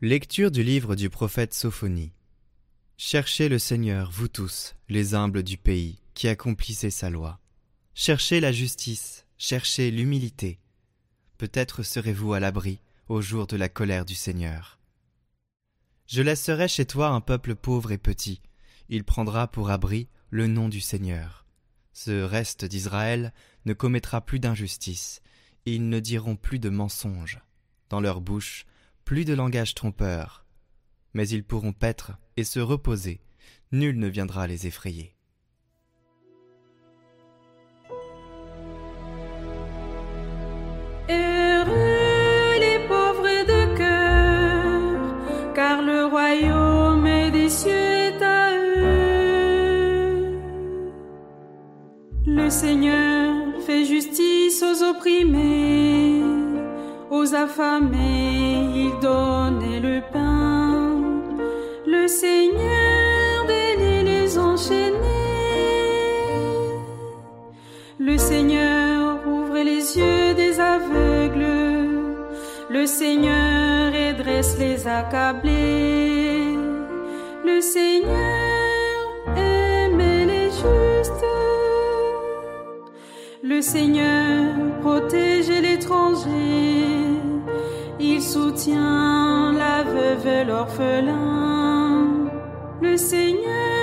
Lecture du livre du prophète Sophonie. Cherchez le Seigneur, vous tous, les humbles du pays, qui accomplissez sa loi. Cherchez la justice, cherchez l'humilité. Peut-être serez-vous à l'abri au jour de la colère du Seigneur. Je laisserai chez toi un peuple pauvre et petit. Il prendra pour abri le nom du Seigneur. Ce reste d'Israël ne commettra plus d'injustice. Ils ne diront plus de mensonges. Dans leur bouche, plus de langage trompeur. Mais ils pourront paître et se reposer, nul ne viendra les effrayer. Heureux les pauvres de cœur, car le royaume des cieux est à eux. Le Seigneur fait justice aux opprimés aux affamés, il donnait le pain. Le Seigneur délie les enchaînés. Le Seigneur ouvre les yeux des aveugles. Le Seigneur redresse les accablés. Le Seigneur aime les justes. Le Seigneur protège l'étranger. Soutient la veuve et l'orphelin. Le Seigneur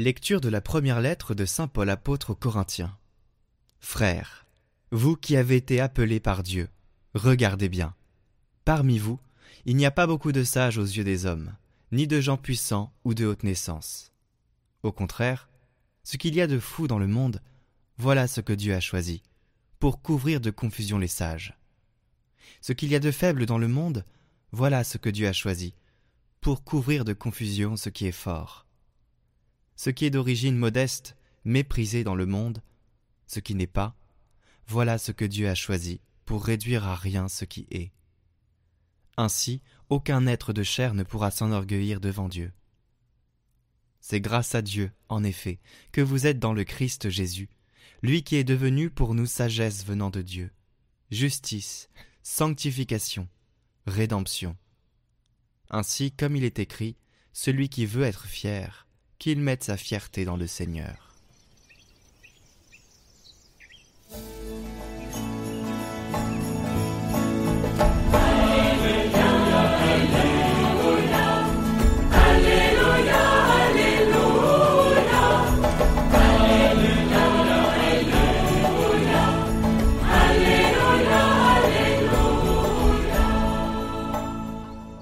Lecture de la première lettre de Saint Paul apôtre aux Corinthiens. Frères, vous qui avez été appelés par Dieu, regardez bien. Parmi vous, il n'y a pas beaucoup de sages aux yeux des hommes, ni de gens puissants ou de haute naissance. Au contraire, ce qu'il y a de fou dans le monde, voilà ce que Dieu a choisi, pour couvrir de confusion les sages. Ce qu'il y a de faible dans le monde, voilà ce que Dieu a choisi, pour couvrir de confusion ce qui est fort ce qui est d'origine modeste, méprisé dans le monde, ce qui n'est pas, voilà ce que Dieu a choisi pour réduire à rien ce qui est. Ainsi, aucun être de chair ne pourra s'enorgueillir devant Dieu. C'est grâce à Dieu, en effet, que vous êtes dans le Christ Jésus, lui qui est devenu pour nous sagesse venant de Dieu, justice, sanctification, rédemption. Ainsi, comme il est écrit, celui qui veut être fier, qu'il mette sa fierté dans le Seigneur.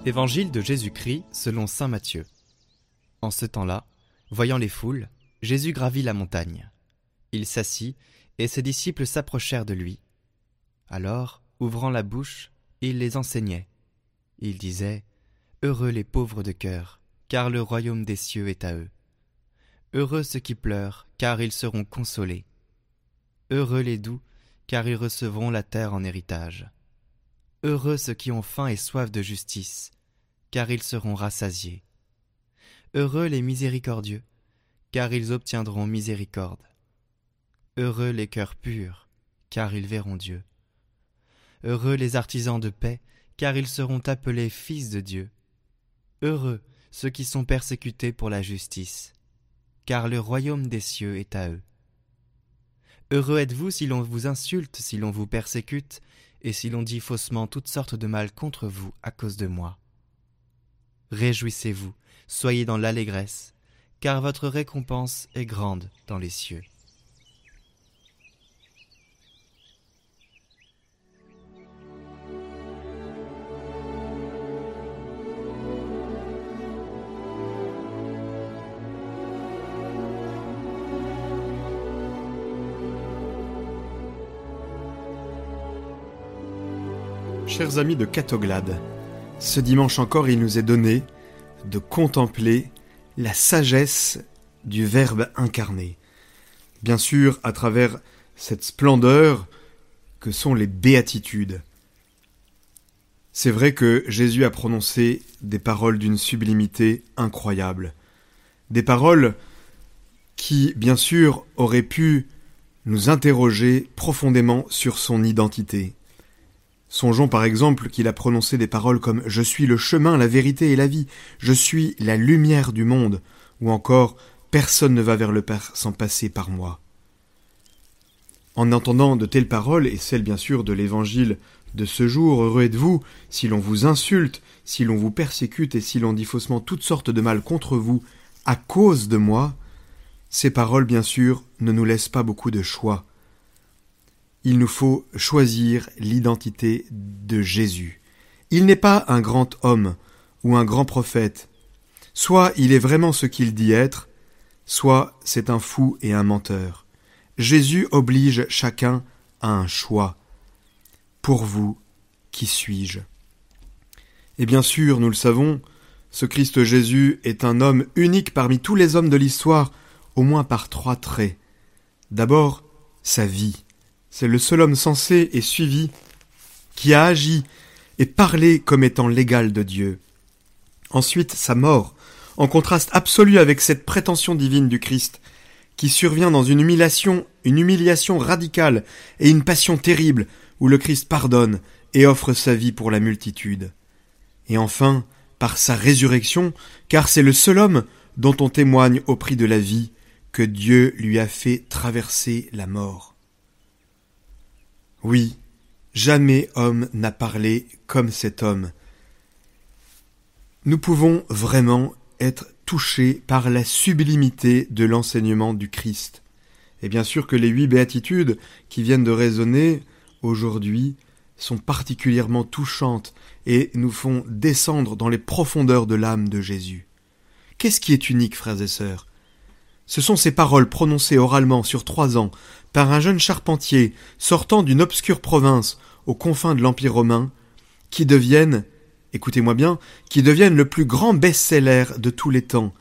Évangile de Jésus-Christ selon Saint Matthieu. En ce temps-là, Voyant les foules, Jésus gravit la montagne. Il s'assit, et ses disciples s'approchèrent de lui. Alors, ouvrant la bouche, il les enseignait. Il disait Heureux les pauvres de cœur, car le royaume des cieux est à eux. Heureux ceux qui pleurent, car ils seront consolés. Heureux les doux, car ils recevront la terre en héritage. Heureux ceux qui ont faim et soif de justice, car ils seront rassasiés. Heureux les miséricordieux, car ils obtiendront miséricorde. Heureux les cœurs purs, car ils verront Dieu. Heureux les artisans de paix, car ils seront appelés fils de Dieu. Heureux ceux qui sont persécutés pour la justice, car le royaume des cieux est à eux. Heureux êtes-vous si l'on vous insulte, si l'on vous persécute, et si l'on dit faussement toutes sortes de mal contre vous à cause de moi. Réjouissez-vous, soyez dans l'allégresse, car votre récompense est grande dans les cieux. Chers amis de Catoglade, ce dimanche encore il nous est donné de contempler la sagesse du Verbe incarné. Bien sûr, à travers cette splendeur que sont les béatitudes. C'est vrai que Jésus a prononcé des paroles d'une sublimité incroyable. Des paroles qui, bien sûr, auraient pu nous interroger profondément sur son identité. Songeons par exemple qu'il a prononcé des paroles comme Je suis le chemin, la vérité et la vie, je suis la lumière du monde, ou encore Personne ne va vers le Père sans passer par moi. En entendant de telles paroles, et celles bien sûr de l'Évangile de ce jour, heureux êtes-vous si l'on vous insulte, si l'on vous persécute et si l'on dit faussement toutes sortes de mal contre vous à cause de moi, ces paroles bien sûr ne nous laissent pas beaucoup de choix il nous faut choisir l'identité de Jésus. Il n'est pas un grand homme ou un grand prophète. Soit il est vraiment ce qu'il dit être, soit c'est un fou et un menteur. Jésus oblige chacun à un choix. Pour vous, qui suis-je? Et bien sûr, nous le savons, ce Christ Jésus est un homme unique parmi tous les hommes de l'histoire, au moins par trois traits. D'abord, sa vie. C'est le seul homme sensé et suivi qui a agi et parlé comme étant l'égal de Dieu. Ensuite, sa mort, en contraste absolu avec cette prétention divine du Christ, qui survient dans une humiliation, une humiliation radicale et une passion terrible, où le Christ pardonne et offre sa vie pour la multitude. Et enfin, par sa résurrection, car c'est le seul homme dont on témoigne au prix de la vie que Dieu lui a fait traverser la mort. Oui, jamais homme n'a parlé comme cet homme. Nous pouvons vraiment être touchés par la sublimité de l'enseignement du Christ. Et bien sûr que les huit béatitudes qui viennent de résonner aujourd'hui sont particulièrement touchantes et nous font descendre dans les profondeurs de l'âme de Jésus. Qu'est-ce qui est unique, frères et sœurs? Ce sont ces paroles prononcées oralement sur trois ans par un jeune charpentier sortant d'une obscure province aux confins de l'Empire romain, qui deviennent, écoutez-moi bien, qui deviennent le plus grand best-seller de tous les temps,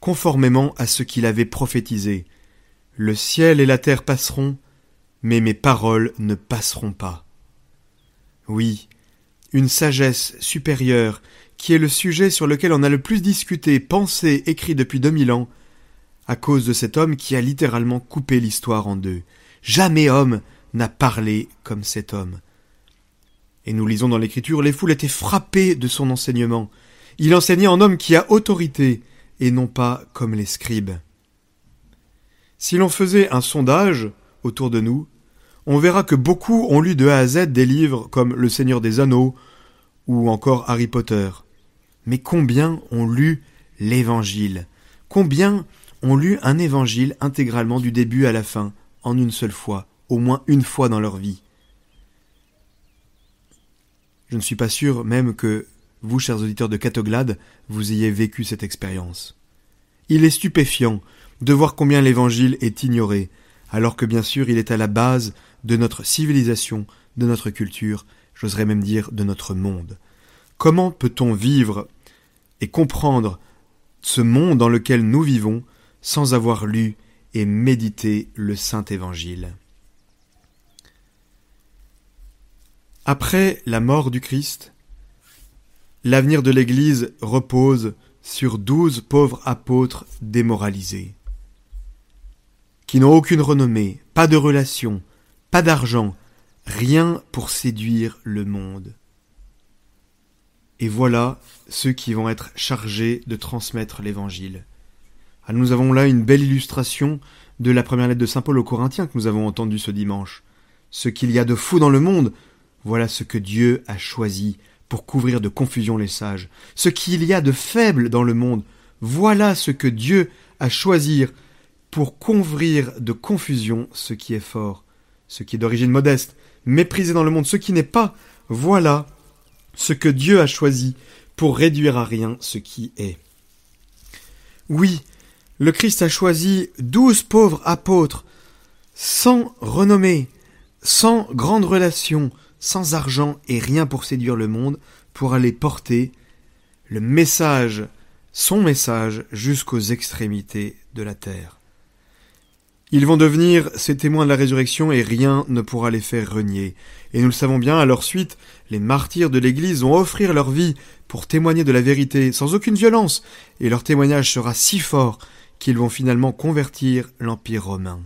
conformément à ce qu'il avait prophétisé. Le ciel et la terre passeront, mais mes paroles ne passeront pas. Oui, une sagesse supérieure, qui est le sujet sur lequel on a le plus discuté, pensé, écrit depuis deux mille ans, à cause de cet homme qui a littéralement coupé l'histoire en deux. Jamais homme n'a parlé comme cet homme. Et nous lisons dans l'Écriture, les foules étaient frappées de son enseignement. Il enseignait en homme qui a autorité, et non pas comme les scribes. Si l'on faisait un sondage autour de nous, on verra que beaucoup ont lu de A à Z des livres comme Le Seigneur des Anneaux ou encore Harry Potter. Mais combien ont lu l'Évangile? Combien ont lu un évangile intégralement du début à la fin, en une seule fois, au moins une fois dans leur vie. Je ne suis pas sûr même que vous, chers auditeurs de Catoglade, vous ayez vécu cette expérience. Il est stupéfiant de voir combien l'évangile est ignoré, alors que bien sûr il est à la base de notre civilisation, de notre culture, j'oserais même dire de notre monde. Comment peut-on vivre et comprendre ce monde dans lequel nous vivons sans avoir lu et médité le Saint Évangile. Après la mort du Christ, l'avenir de l'Église repose sur douze pauvres apôtres démoralisés, qui n'ont aucune renommée, pas de relation, pas d'argent, rien pour séduire le monde. Et voilà ceux qui vont être chargés de transmettre l'Évangile. Ah, nous avons là une belle illustration de la première lettre de Saint Paul aux Corinthiens que nous avons entendue ce dimanche. Ce qu'il y a de fou dans le monde, Voilà ce que Dieu a choisi pour couvrir de confusion les sages. Ce qu'il y a de faible dans le monde, voilà ce que Dieu a choisi pour couvrir de confusion ce qui est fort, ce qui est d'origine modeste, méprisé dans le monde, ce qui n'est pas, voilà ce que Dieu a choisi pour réduire à rien ce qui est. Oui, le Christ a choisi douze pauvres apôtres, sans renommée, sans grande relation, sans argent et rien pour séduire le monde, pour aller porter le message, son message, jusqu'aux extrémités de la terre. Ils vont devenir ces témoins de la résurrection et rien ne pourra les faire renier. Et nous le savons bien, à leur suite, les martyrs de l'Église vont offrir leur vie pour témoigner de la vérité sans aucune violence, et leur témoignage sera si fort qu'ils vont finalement convertir l'Empire romain.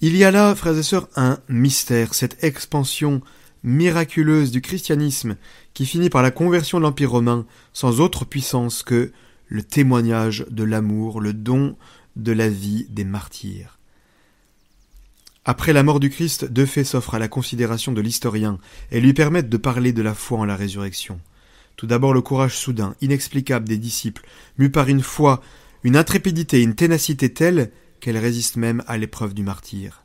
Il y a là, frères et sœurs, un mystère, cette expansion miraculeuse du christianisme qui finit par la conversion de l'Empire romain sans autre puissance que le témoignage de l'amour, le don de la vie des martyrs. Après la mort du Christ, deux faits s'offrent à la considération de l'historien et lui permettent de parler de la foi en la résurrection. Tout d'abord le courage soudain, inexplicable des disciples, mus par une foi, une intrépidité, une ténacité telle qu'elle résiste même à l'épreuve du martyr.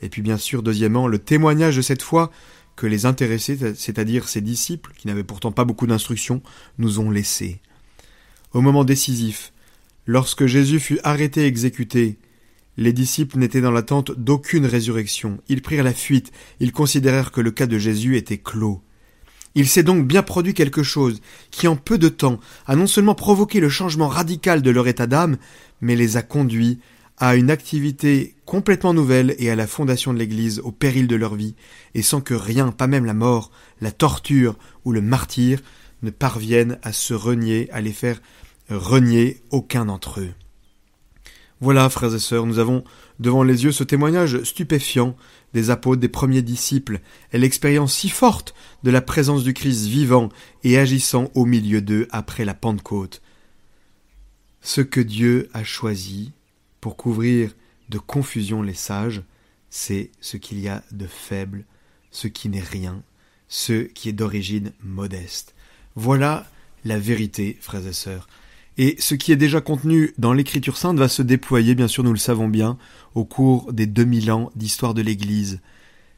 Et puis bien sûr, deuxièmement, le témoignage de cette foi que les intéressés, c'est-à-dire ses disciples, qui n'avaient pourtant pas beaucoup d'instructions, nous ont laissés. Au moment décisif, lorsque Jésus fut arrêté et exécuté, les disciples n'étaient dans l'attente d'aucune résurrection. Ils prirent la fuite, ils considérèrent que le cas de Jésus était clos. Il s'est donc bien produit quelque chose qui en peu de temps a non seulement provoqué le changement radical de leur état d'âme, mais les a conduits à une activité complètement nouvelle et à la fondation de l'Église au péril de leur vie, et sans que rien, pas même la mort, la torture ou le martyr, ne parviennent à se renier, à les faire renier aucun d'entre eux. Voilà, frères et sœurs, nous avons devant les yeux ce témoignage stupéfiant des apôtres, des premiers disciples, et l'expérience si forte de la présence du Christ vivant et agissant au milieu d'eux après la Pentecôte. Ce que Dieu a choisi pour couvrir de confusion les sages, c'est ce qu'il y a de faible, ce qui n'est rien, ce qui est d'origine modeste. Voilà la vérité, frères et sœurs. Et ce qui est déjà contenu dans l'Écriture sainte va se déployer, bien sûr, nous le savons bien, au cours des 2000 ans d'histoire de l'Église.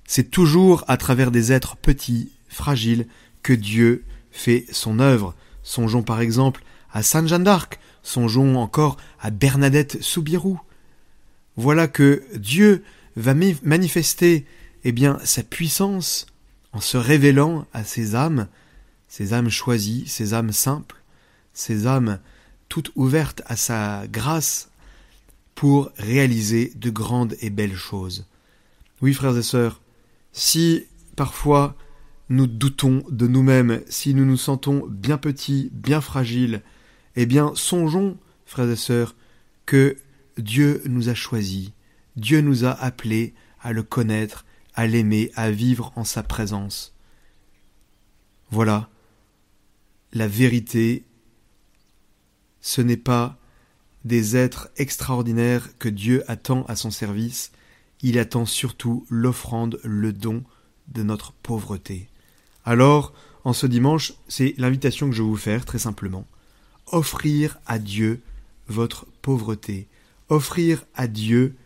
C'est toujours à travers des êtres petits, fragiles, que Dieu fait son œuvre. Songeons par exemple à Sainte Jeanne d'Arc, songeons encore à Bernadette Soubirou. Voilà que Dieu va manifester eh bien sa puissance en se révélant à ces âmes, ces âmes choisies, ces âmes simples, ces âmes toute ouverte à sa grâce pour réaliser de grandes et belles choses. Oui, frères et sœurs, si parfois nous doutons de nous-mêmes, si nous nous sentons bien petits, bien fragiles, eh bien songeons, frères et sœurs, que Dieu nous a choisis, Dieu nous a appelés à le connaître, à l'aimer, à vivre en sa présence. Voilà, la vérité ce n'est pas des êtres extraordinaires que Dieu attend à son service, il attend surtout l'offrande, le don de notre pauvreté. Alors, en ce dimanche, c'est l'invitation que je vais vous faire, très simplement. Offrir à Dieu votre pauvreté. Offrir à Dieu,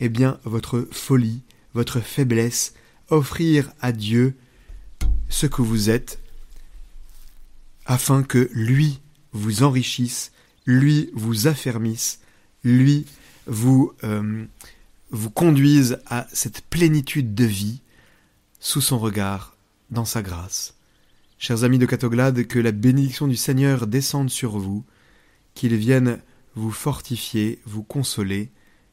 eh bien, votre folie, votre faiblesse. Offrir à Dieu ce que vous êtes, afin que lui vous enrichisse, lui vous affermisse, lui vous, euh, vous conduise à cette plénitude de vie sous son regard, dans sa grâce. Chers amis de Catoglade, que la bénédiction du Seigneur descende sur vous, qu'il vienne vous fortifier, vous consoler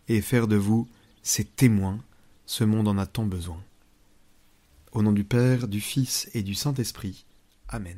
et faire de vous ses témoins. Ce monde en a tant besoin. Au nom du Père, du Fils et du Saint-Esprit. Amen.